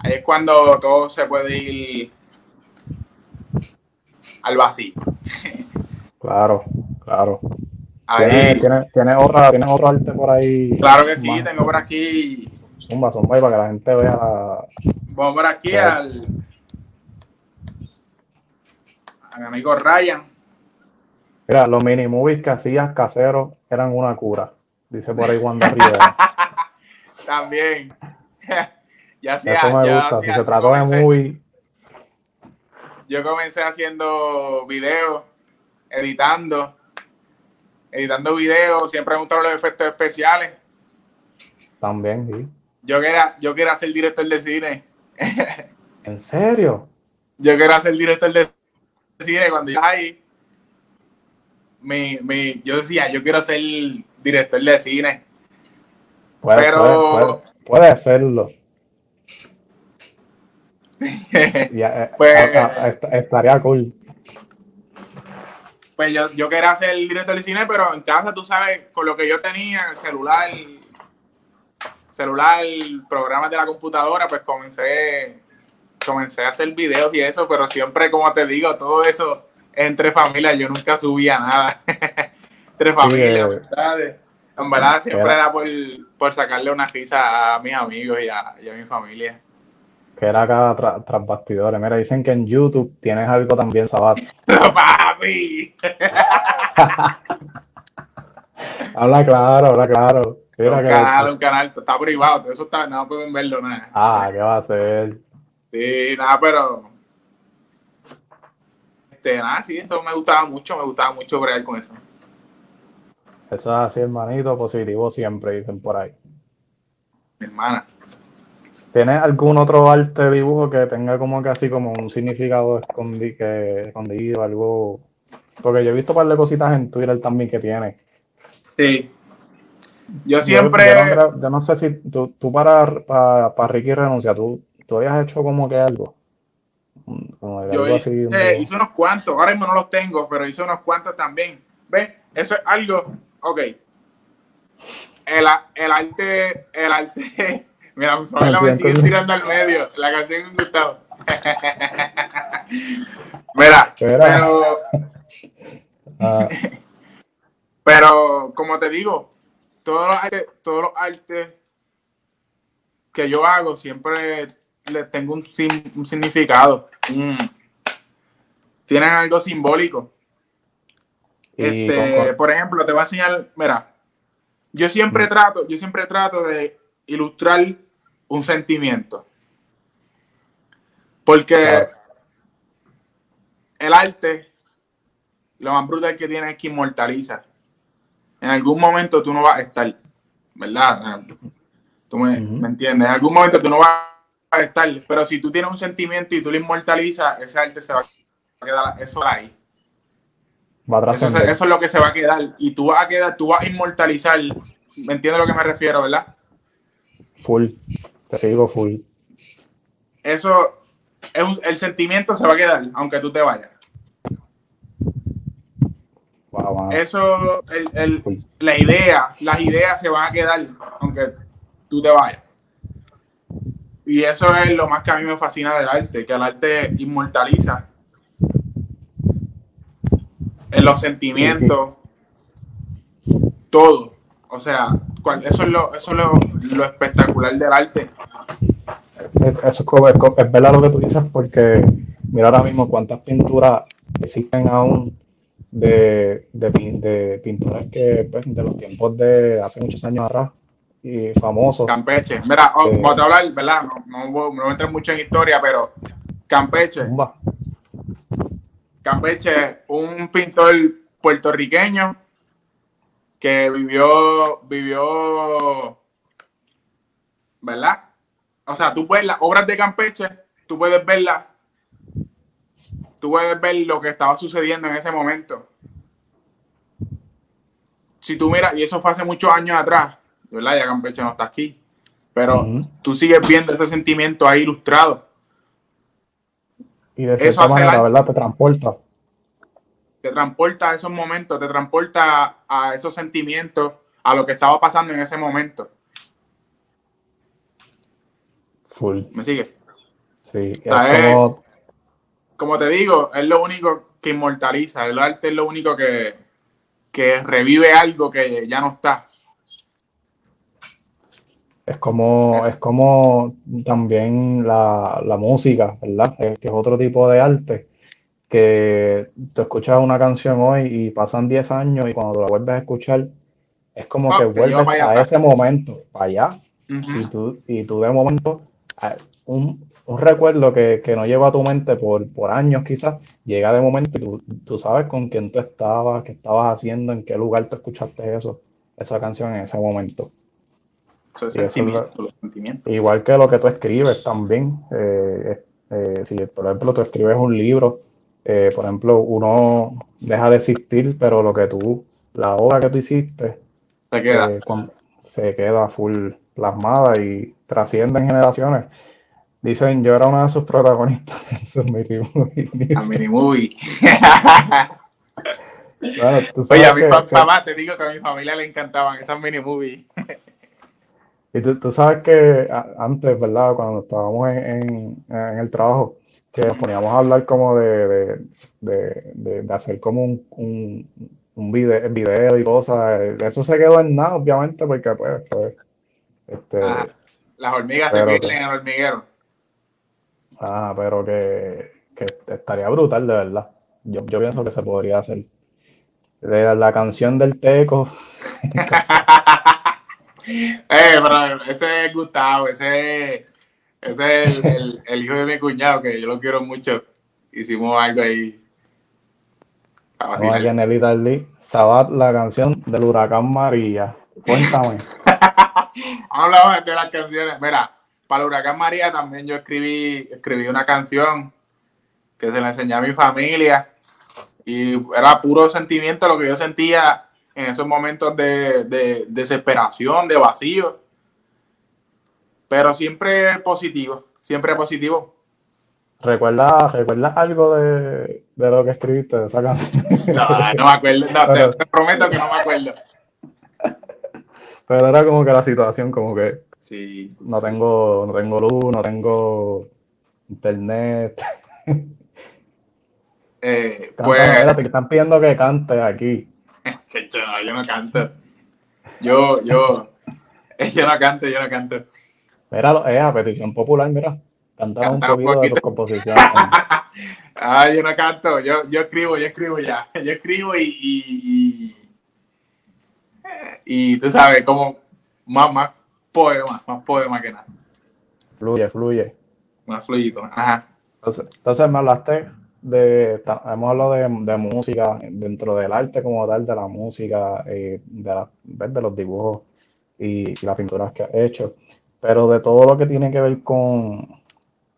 ahí es cuando todo se puede ir al vacío. Claro, claro. ¿Tienes, otra, ¿Tienes otro arte por ahí? Claro que sí, tengo por aquí. Zumba, zumba, para que la gente vea. Vamos por aquí al. A mi amigo Ryan. Mira, los mini movies que hacías caseros eran una cura. Dice por ahí Wanda Rivera. También. ya sea. Eso me gusta. si se trató de movie. Yo comencé haciendo videos, editando editando videos, siempre me gustaron los efectos especiales. También, sí. Yo quería, yo quería ser director de cine. ¿En serio? Yo quería ser director de cine cuando yo ahí. Me, yo decía, yo quiero ser director de cine. Puede, pero puede, hacerlo. Eh, pues, estaría cool. pues yo, yo quería ser director de cine, pero en casa, tú sabes, con lo que yo tenía, el celular, celular, programas de la computadora, pues comencé, comencé a hacer videos y eso, pero siempre, como te digo, todo eso entre familias, yo nunca subía nada. entre familias, En verdad, siempre era, por, por, sacarle una risa a mis amigos y a, y a mi familia que era acá tras bastidores. Mira, dicen que en YouTube tienes algo también, Sabat. ¡Papi! habla claro, habla claro. un canal, un canal, está privado, eso está, no pueden verlo nada. Ah, ¿qué va a hacer? Sí, nada, pero. Este, nada, sí, esto me gustaba mucho, me gustaba mucho bregar con eso. Eso es así, hermanito, positivo siempre, dicen por ahí. Mi hermana. ¿Tienes algún otro arte dibujo que tenga como que así como un significado escondi que, escondido, algo? Porque yo he visto un par de cositas en Twitter también que tiene. Sí. Yo siempre. Yo, no, sé si tú, tú para, para, Ricky Renuncia, tú, tú habías hecho como que algo. yo hice, hice, unos cuantos, ahora mismo no los tengo, pero hice unos cuantos también. ¿Ves? Eso es algo. Ok. El, el arte, el arte Mira, mi familia me sigue tirando al medio. La canción es Gustavo. Mira, pero. Ah. Pero, como te digo, todos los artes, todos los artes que yo hago siempre les tengo un, un significado. tienen algo simbólico. Este, por ejemplo, te voy a enseñar, mira, yo siempre mm. trato, yo siempre trato de ilustrar un sentimiento. Porque el arte, lo más brutal que tiene es que inmortaliza. En algún momento tú no vas a estar, ¿verdad? Tú me, entiendes. En algún momento tú no vas a estar, pero si tú tienes un sentimiento y tú lo inmortalizas, ese arte se va a quedar, eso ahí. eso, eso, es lo que se va a quedar. Y tú vas a quedar, tú vas a inmortalizar. ¿Me entiendes a lo que me refiero, verdad? Full. Te sigo full. Eso, es el sentimiento se va a quedar, aunque tú te vayas. Eso, el, la idea, las ideas se van a quedar, aunque tú te vayas. Y eso es lo más que a mí me fascina del arte, que el arte inmortaliza. los sentimientos, todo. O sea, eso es lo, eso es lo, espectacular del arte. eso es, es, verdad lo que tú dices porque mira ahora mismo cuántas pinturas existen aún de, de, pinturas que pues, de los tiempos de hace muchos años atrás y famosos. Campeche. Mira, oh, eh, te hablar, ¿verdad? No, no, no entro mucho en historia, pero Campeche. Campeche, un pintor puertorriqueño que vivió, vivió, ¿verdad? O sea, tú puedes, las obras de Campeche, tú puedes verlas, tú puedes ver lo que estaba sucediendo en ese momento. Si tú miras, y eso fue hace muchos años atrás, ¿verdad? Ya Campeche no está aquí, pero tú sigues viendo ese sentimiento ahí ilustrado. Y de eso manera, ¿verdad? Te transporta te transporta a esos momentos, te transporta a esos sentimientos, a lo que estaba pasando en ese momento. Full. ¿Me sigue? Sí. como... te digo, es lo único que inmortaliza. El arte es lo único que, que revive algo que ya no está. Es como, es como también la, la música, ¿verdad? Que es otro tipo de arte que tú escuchas una canción hoy y pasan 10 años y cuando la vuelves a escuchar, es como que vuelves a ese momento, para allá, y, tú, y tú de momento, un, un recuerdo que, que, no llegó a tu mente por, por años quizás, llega de momento y tú, tú, sabes con quién tú estabas, qué estabas haciendo, en qué lugar tú escuchaste eso, esa canción en ese momento. igual que lo que tú escribes también. Eh, eh, si por ejemplo tú escribes un libro, eh, por ejemplo, uno deja de existir, pero lo que tú, la obra que tú hiciste, se queda, eh, se queda full plasmada y trasciende en generaciones. Dicen, yo era uno de sus protagonistas en su mini movie. Movie. Oye, a mi papá, te digo que a mi familia le encantaban esas mini movies. y tú, sabes que antes, ¿verdad? Cuando estábamos en, en el trabajo, que nos poníamos a hablar como de, de, hacer como un, un, un video, y cosas. Eso se quedó en nada, obviamente, porque pues, pues este, ah, las hormigas se pierden en el hormiguero. Ah, pero que, que, estaría brutal, de verdad. Yo, yo pienso que se podría hacer. De la canción del Teco. eh, pero ese es Gustavo, ese ese es el, el, hijo de mi cuñado, que yo lo quiero mucho. Hicimos algo ahí. Vamos en el Sabat, la canción del huracán María. Cuéntame. Hablamos de las canciones. Mira, para el huracán María también yo escribí, escribí una canción que se la enseñé a mi familia. Y era puro sentimiento lo que yo sentía en esos momentos de, de desesperación, de vacío pero siempre positivo, siempre positivo. ¿Recuerdas, ¿Recuerdas algo de, de, lo que escribiste de esa canción? No, no me acuerdo, no, te, prometo que no me acuerdo. Pero era como que la situación, como que sí, no tengo, no tengo luz, no tengo internet. Eh, pues, te están pidiendo que cantes aquí. no, yo no canto. Yo, yo, yo no canto, yo no canto. Mira, es a petición popular, mira. Cantar un poquito, de tus composiciones. ah, yo no canto, yo, yo escribo, yo escribo ya. Yo escribo y, y, y, tú sabes, como más, más poema, más poema que nada. Fluye, fluye. Más fluido, ajá. Entonces, entonces me hablaste de, hemos hablado de, de, música dentro del arte como tal, de la música, eh, de, la, de los dibujos y, y las pinturas que has hecho. Pero de todo lo que tiene que ver con,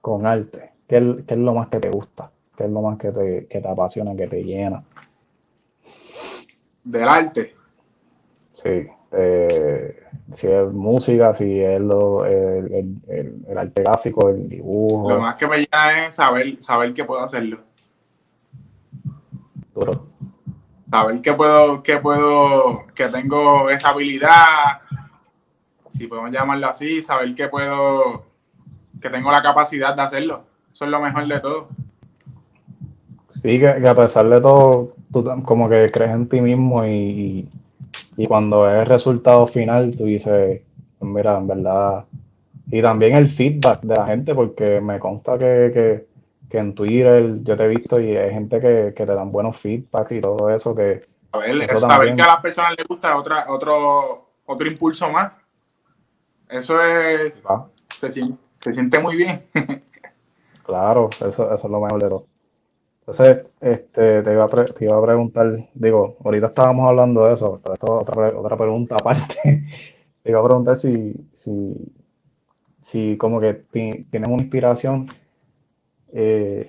con arte, ¿qué es, lo más que te gusta? ¿Qué es lo más que te, que te apasiona, que te llena? Del arte. Sí. Eh, si es música, si es lo, el, el, arte gráfico, el dibujo. Lo más que me llena es saber, saber que puedo hacerlo. Duro. Saber que puedo, que puedo, que tengo esa habilidad, si podemos llamarlo así, saber que puedo, que tengo la capacidad de hacerlo. Eso es lo mejor de todo. Sí, que, a pesar de todo, tú como que crees en ti mismo y, y cuando es el resultado final, tú dices, mira, en verdad. Y también el feedback de la gente, porque me consta que, en Twitter yo te he visto y hay gente que, te dan buenos feedbacks y todo eso. que A ver, eso saber que a las personas les gusta otra, otro, otro impulso más. Eso es. Se, se, siente muy bien. claro, eso, eso es lo mejor de todo. Entonces, este, te, iba a te iba a preguntar, digo, ahorita estábamos hablando de eso, esto es otra, otra pregunta aparte. te iba a preguntar si, si, si como que tienes una inspiración eh,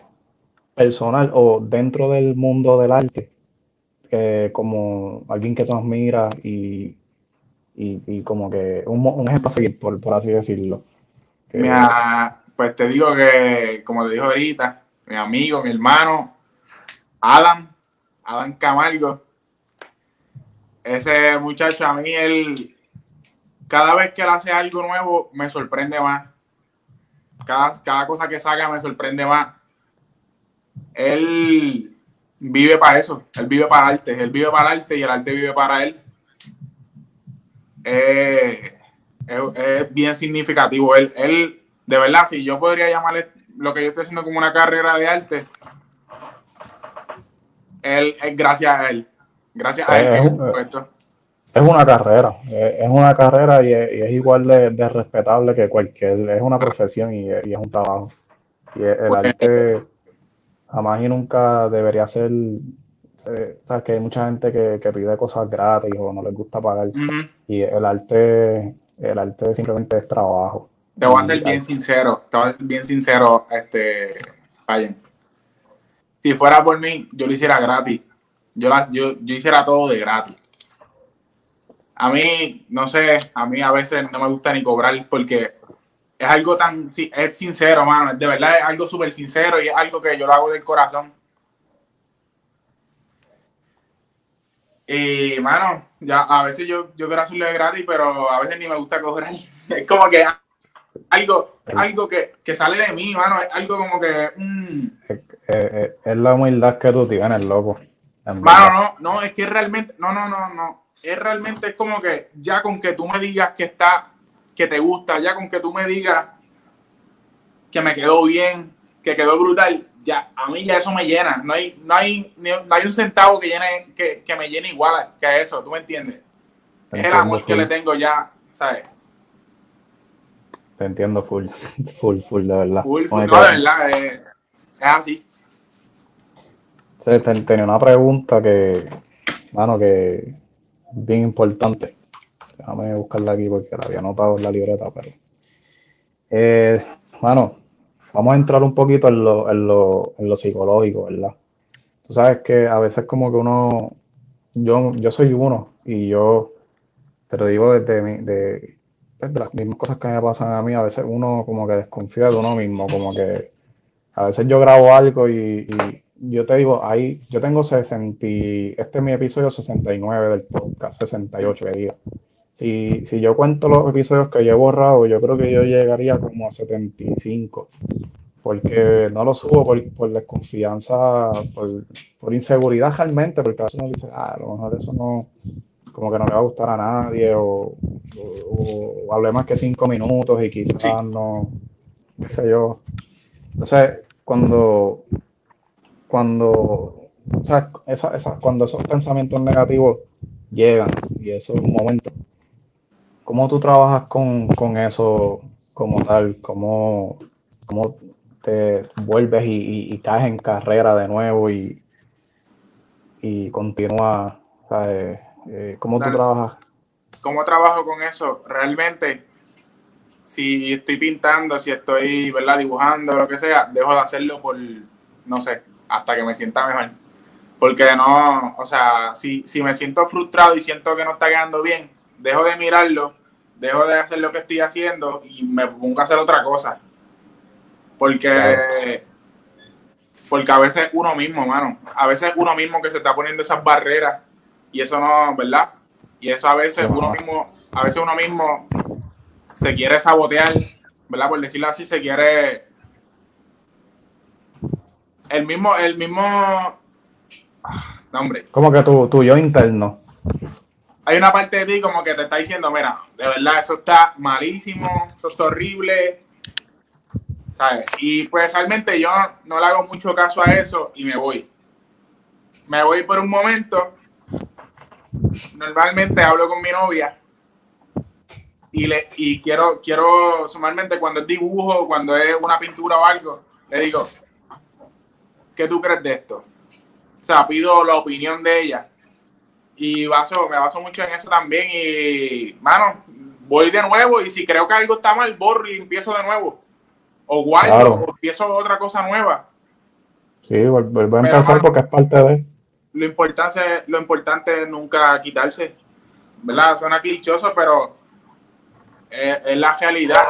personal o dentro del mundo del arte, como alguien que tú admiras y, y, como que un, un ejemplo a seguir, por, por así decirlo. Mira, pues te digo que, como te dijo ahorita, mi amigo, mi hermano, Adam, Adam Camargo. Ese muchacho, a mí, él, cada vez que él hace algo nuevo, me sorprende más. Cada, cada cosa que saca me sorprende más. Él vive para eso, él vive para arte, él vive para arte y el arte vive para él. Es, bien significativo. Él, él, de verdad, si yo podría llamarle lo que yo estoy haciendo como una carrera de arte, él es gracias a él. Gracias a él. Es, una carrera, es, una carrera y es, igual de, respetable que cualquier, es una profesión y, es un trabajo. Y el pues, arte jamás y nunca debería ser, eh, sabes que hay mucha gente que, pide cosas gratis o no les gusta pagar. Y el arte, el arte simplemente es trabajo. Te voy a ser bien sincero, te voy a ser bien sincero, este, Si fuera por mí, yo lo hiciera gratis. Yo, yo, yo hiciera todo de gratis. A mí, no sé, a mí a veces no me gusta ni cobrar porque es algo tan, es sincero, mano, de verdad es algo súper sincero y es algo que yo lo hago del corazón. Y, mano, ya a veces yo, yo quiero hacerlo de gratis, pero a veces ni me gusta cobrar. Es como que algo, algo que, sale de mí, mano, es algo como que... Mm. Es, la humildad que tú tienes, loco. Mano, no, no, es que realmente, no, no, no, no, es realmente es como que ya con que tú me digas que está, que te gusta, ya con que tú me digas que me quedó bien, que quedó brutal, ya, a mí ya eso me llena, no hay, no hay, no hay un centavo que llene, que, me llene igual que eso, ¿tú me entiendes? es el amor que le tengo ya, ¿sabes? Te entiendo full, full, full, de verdad. Full, full, no, de verdad, es, así. tenía una pregunta que, mano, que es bien importante. Déjame buscarla aquí porque la había anotado en la libreta, pero. Eh, mano, vamos a entrar un poquito en lo, en lo, en lo psicológico, ¿verdad? Tú sabes que a veces como que uno, yo, yo soy uno y yo te lo digo desde mi, de, de las mismas cosas que me pasan a mí, a veces uno como que desconfía de uno mismo, como que a veces yo grabo algo y, yo te digo, ahí yo tengo 60, este es mi episodio 69 del podcast, 68 que Si, si yo cuento los episodios que yo he borrado, yo creo que yo llegaría como a 75, porque no lo subo por, por desconfianza, por, por inseguridad realmente, porque a veces uno dice, ah, a lo mejor eso no, como que no le va a gustar a nadie o, o, hable más que cinco minutos y quizás no, qué sé yo. Entonces, cuando, cuando, o sea, esa, esa, cuando esos pensamientos negativos llegan y eso es un momento, ¿cómo tú trabajas con, con eso como tal? ¿Cómo, cómo te vuelves y, y, caes en carrera de nuevo y, y continúas? ¿sabes? Eh, ¿Cómo tú trabajas? ¿Cómo trabajo con eso? Realmente, si estoy pintando, si estoy, ¿verdad? Dibujando, lo que sea, dejo de hacerlo por, no sé, hasta que me sienta mejor. Porque no, o sea, si, si me siento frustrado y siento que no está quedando bien, dejo de mirarlo, dejo de hacer lo que estoy haciendo y me pongo a hacer otra cosa. Porque, porque a veces uno mismo, mano, a veces uno mismo que se está poniendo esas barreras y eso no, ¿verdad? Y eso a veces uno mismo, a veces uno mismo se quiere sabotear, ¿verdad? Por decirlo así, se quiere el mismo, el mismo, No, hombre. Como que tu, tu yo interno. Hay una parte de ti como que te está diciendo, mira, de verdad, eso está malísimo, eso está horrible, ¿sabes? Y pues realmente yo no le hago mucho caso a eso y me voy. Me voy por un momento. Normalmente hablo con mi novia y, le, y quiero, quiero, sumarmente cuando es dibujo, cuando es una pintura o algo, le digo, ¿qué tú crees de esto? O sea, pido la opinión de ella. Y baso, me baso mucho en eso también. Y, mano, voy de nuevo y si creo que algo está mal, borro y empiezo de nuevo. O guardo, o empiezo otra cosa nueva. Sí, vuelvo a empezar porque es parte de... Lo importante, lo importante es nunca quitarse. ¿Verdad? Suena clichoso, pero es, la realidad.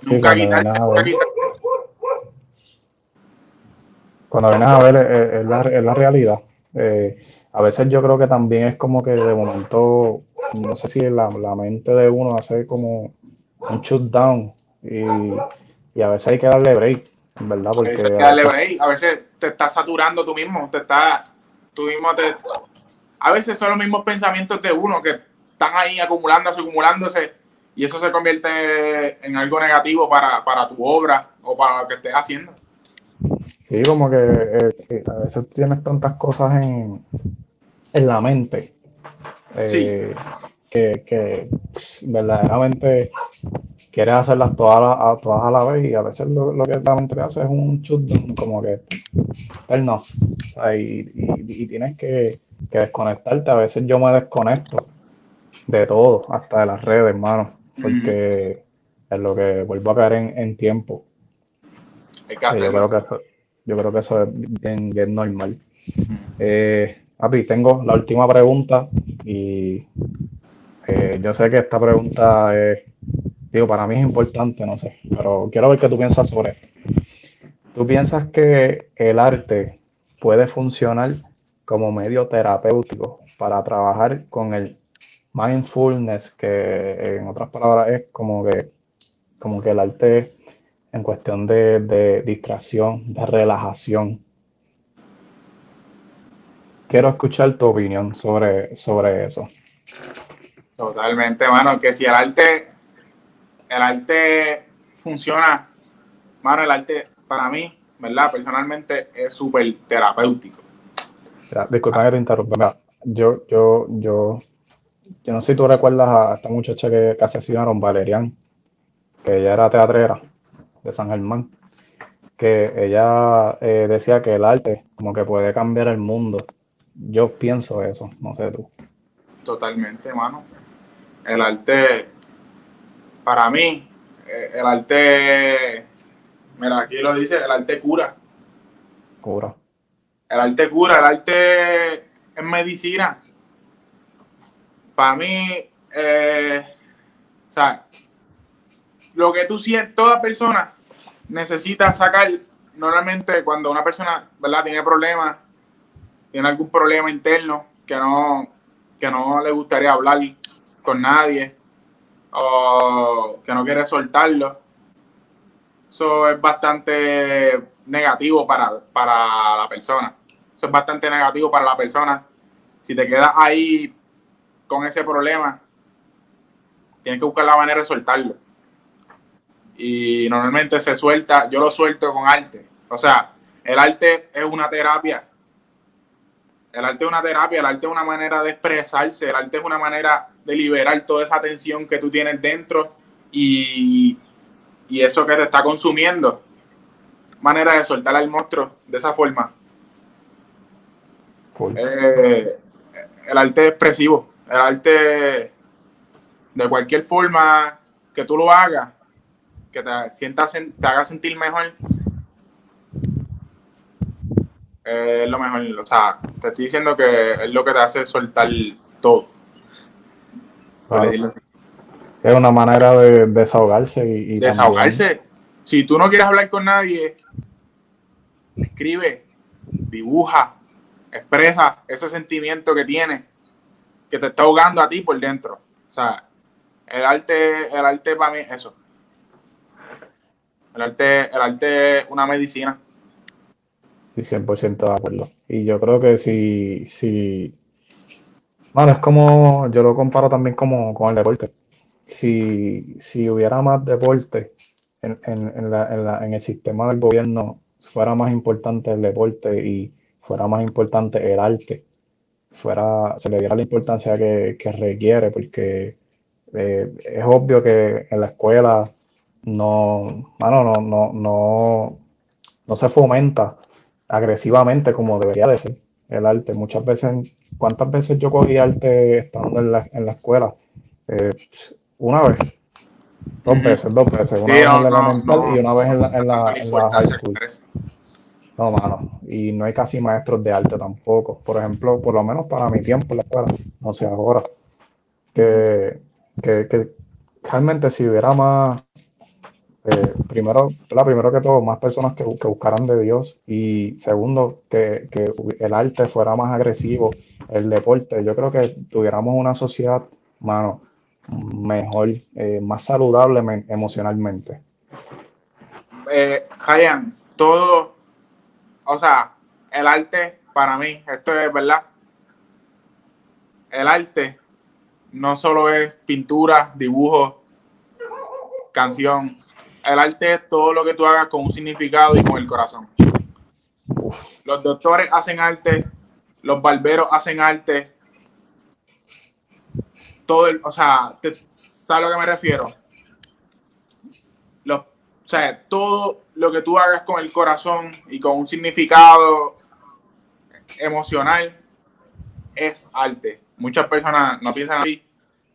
nunca quitarse, nunca quitarse cuando vienes a ver, es, la, la, realidad. Eh, a veces yo creo que también es como que de momento, no sé si la, la mente de uno hace como un shutdown y, y a veces hay que darle break, ¿verdad? Porque hay que darle break. A veces te estás saturando tú mismo, te estás, tú mismo te... A veces son los mismos pensamientos de uno que están ahí acumulándose, acumulándose y eso se convierte en algo negativo para, para tu obra o para lo que estés haciendo. Sí, como que eh, a veces tienes tantas cosas en, en la mente eh, que, que, verdaderamente quieres hacerlas todas a, todas a la vez y a veces lo, lo que la mente hace es un shutdown, como que no. y, y, tienes que, que, desconectarte. A veces yo me desconecto de todo, hasta de las redes, hermano, porque es lo que vuelvo a caer en, en tiempo. yo creo que eso, yo creo que eso es bien, bien normal. Eh, Papi, tengo la última pregunta y eh, yo sé que esta pregunta es, digo, para mí es importante, no sé, pero quiero ver qué tú piensas sobre esto. ¿Tú piensas que el arte puede funcionar como medio terapéutico para trabajar con el mindfulness, que en otras palabras es como que, como que el arte en cuestión de, distracción, de relajación. Quiero escuchar tu opinión sobre, sobre eso. Totalmente, mano, que si el arte, el arte funciona, mano, el arte para mí, ¿verdad? Personalmente es súper terapéutico. disculpa que te interrumpa. Yo, yo, yo, yo no sé si tú recuerdas a esta muchacha que, que asesinaron, Valerian, que ella era teatrera de San Germán, que ella eh, decía que el arte como que puede cambiar el mundo. Yo pienso eso, no sé tú. Totalmente, mano. El arte, para mí, eh, el arte, mira, aquí lo dice, el arte cura. Cura. El arte cura, el arte es medicina. Para mí, eh, o sea, lo que tú sientes, toda persona necesita sacar, normalmente cuando una persona, ¿verdad? Tiene problemas, tiene algún problema interno que no, que no le gustaría hablar con nadie o que no quiere soltarlo. Eso es bastante negativo para, para la persona. Eso es bastante negativo para la persona. Si te quedas ahí con ese problema, tienes que buscar la manera de soltarlo y normalmente se suelta, yo lo suelto con arte. O sea, el arte es una terapia. El arte es una terapia, el arte es una manera de expresarse, el arte es una manera de liberar toda esa tensión que tú tienes dentro y, y eso que te está consumiendo. Manera de soltar al monstruo de esa forma. Eh, el arte es expresivo, el arte de cualquier forma que tú lo hagas, que te sientas, te haga sentir mejor, es lo mejor. O sea, te estoy diciendo que es lo que te hace soltar todo. Es una manera de desahogarse y, desahogarse. Si tú no quieres hablar con nadie, escribe, dibuja, expresa ese sentimiento que tienes, que te está ahogando a ti por dentro. O sea, el arte, el arte para mí es eso. El arte, el arte es una medicina. Y 100% de acuerdo. Y yo creo que si, si, bueno, es como, yo lo comparo también como con el deporte. Si, si hubiera más deporte en, en, en, la, en, la, en el sistema del gobierno, fuera más importante el deporte y fuera más importante el arte, fuera, se le diera la importancia que, que requiere, porque eh, es obvio que en la escuela no, bueno, no, no, no, no se fomenta agresivamente como debería de ser el arte. Muchas veces, ¿cuántas veces yo cogí arte estando en la, en la escuela? Eh, una vez, dos veces, dos veces, una Sí, vez no, en la elemental no. y una vez en la, en la, en la high school. No, mano, y no hay casi maestros de arte tampoco. Por ejemplo, por lo menos para mi tiempo en la escuela, no sé ahora, que, que, que realmente si hubiera más, eh, primero, ¿verdad? primero que todo, más personas que, que buscaran de Dios y segundo, que, que el arte fuera más agresivo, el deporte, yo creo que tuviéramos una sociedad, mano, mejor, eh, más saludable men- emocionalmente. Eh, todo, o sea, el arte para mí, esto es verdad. El arte no solo es pintura, dibujo, canción. El arte es todo lo que tú hagas con un significado y con el corazón. Los doctores hacen arte, los barberos hacen arte. Todo o sea, ¿sabes a lo que me refiero? Los, o sea, todo lo que tú hagas con el corazón y con un significado emocional es arte. Muchas personas no piensan así,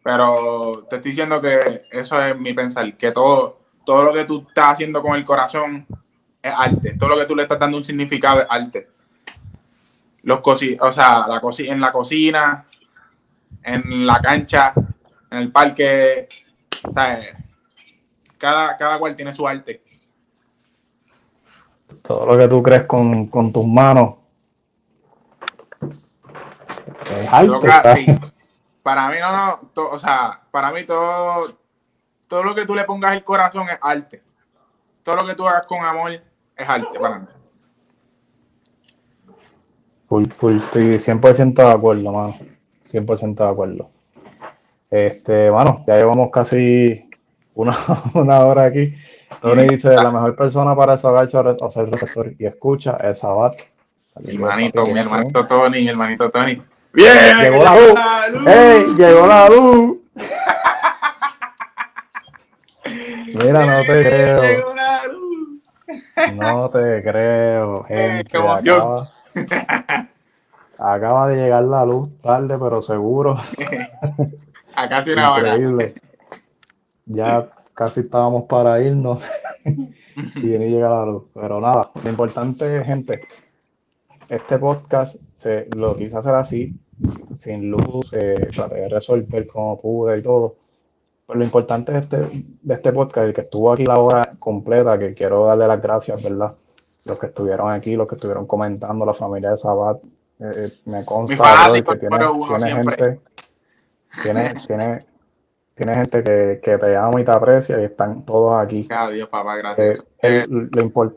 pero te estoy diciendo que eso es mi pensar, que todo, todo lo que tú estás haciendo con el corazón es arte. Todo lo que tú le estás dando un significado es arte. Los coci o sea, la en la cocina, en la cancha, en el parque, ¿sabes? Cada, cada cual tiene su arte. Todo lo que tú crees con, con tus manos es arte. Para mí no, no, to- o sea, para mí todo, todo lo que tú le pongas el corazón es arte. Todo lo que tú hagas con amor es arte para mí. Full, full, estoy 100% de acuerdo, mano. 100% de acuerdo. Este, mano, ya llevamos casi una, una hora aquí. Tony dice, la mejor persona para desahogarse o ser receptor y escucha es Sabat. Mi hermanito, mi hermanito Tony, mi hermanito Tony. Bien, llegó la luz. ¡Ey! Llegó la luz. Mira, no te creo. No te creo, gente. Acaba, acaba de llegar la luz tarde, pero seguro. Acá hace una hora. Increíble. Ya casi estábamos para irnos y viene llega la luz. Pero nada, lo importante, gente, este podcast se lo quise hacer así, sin- sin luz, eh, traté de resolver como pude y todo. Pero lo importante de este, de este podcast, el que estuvo aquí la hora completa, que quiero darle las gracias, ¿verdad? Los que estuvieron aquí, los que estuvieron comentando, la familia de Sabat, eh, eh, me consta, fanático que tiene, tiene siempre. gente, tiene, tiene, tiene gente que, que te ama y te aprecia y están todos aquí. Gracias a Dios, papá, gracias. Eh, el- lo, impor-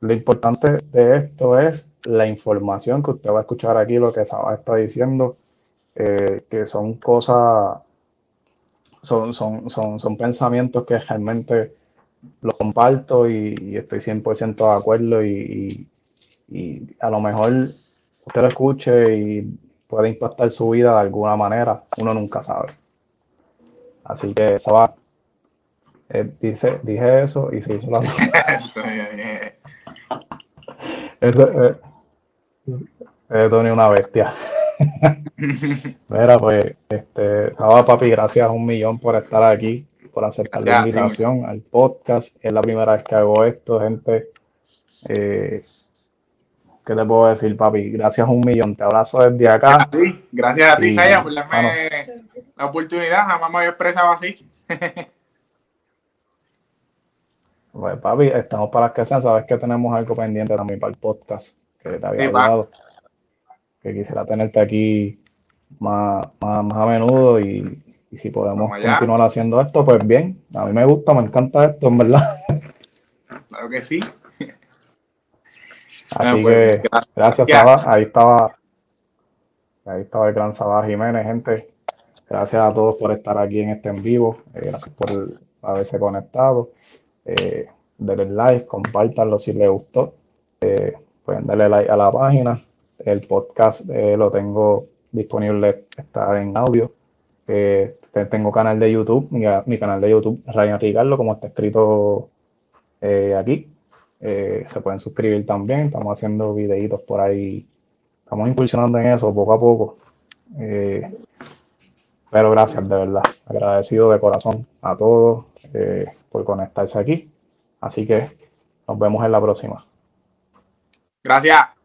lo importante de esto es la información que usted va a escuchar aquí, lo que Saba está diciendo, eh, que son cosas, son, son, son, son pensamientos que realmente los comparto y, y estoy 100% de acuerdo y, y- y a lo mejor usted lo escuche y puede impactar su vida de alguna manera, uno nunca sabe. Así que, Saba, eh, dice, dije eso y se hizo la eh, Eso, eh, eh, Tony, una bestia. Mira, pues, este, Saba, papi, gracias un millón por estar aquí, por aceptar la invitación al podcast. Es la primera vez que hago esto, gente. Eh, ¿qué te puedo decir, papi? Gracias un millón. Te abrazo desde acá. ti, gracias a ti, Jaya, por darme la oportunidad. Jamás me había expresado así. Pues, papi, estamos para las que sean. Sabes que tenemos algo pendiente también para el podcast que te había Sí, pa. Que quisiera tenerte aquí más, más, más a menudo y, y si podemos continuar haciendo esto, pues bien. A mí me gusta, me encanta esto, en verdad. Claro que sí. Así pues, que gracias, gracias. Ahí estaba, ahí estaba el gran Sabá Jiménez, gente. Gracias a todos por estar aquí en este en vivo. Eh, gracias por haberse conectado. Eh, denle like, compártanlo si les gustó. Eh, pueden darle like a la página. El podcast eh, lo tengo disponible, está en audio. tengo canal de YouTube, mi, canal de YouTube, Ryan Ricardo, como está escrito aquí. se pueden suscribir también. Estamos haciendo videitos por ahí. Estamos impulsionando en eso poco a poco. Pero gracias, de verdad. Agradecido de corazón a todos eh, por conectarse aquí. Así que nos vemos en la próxima. Gracias.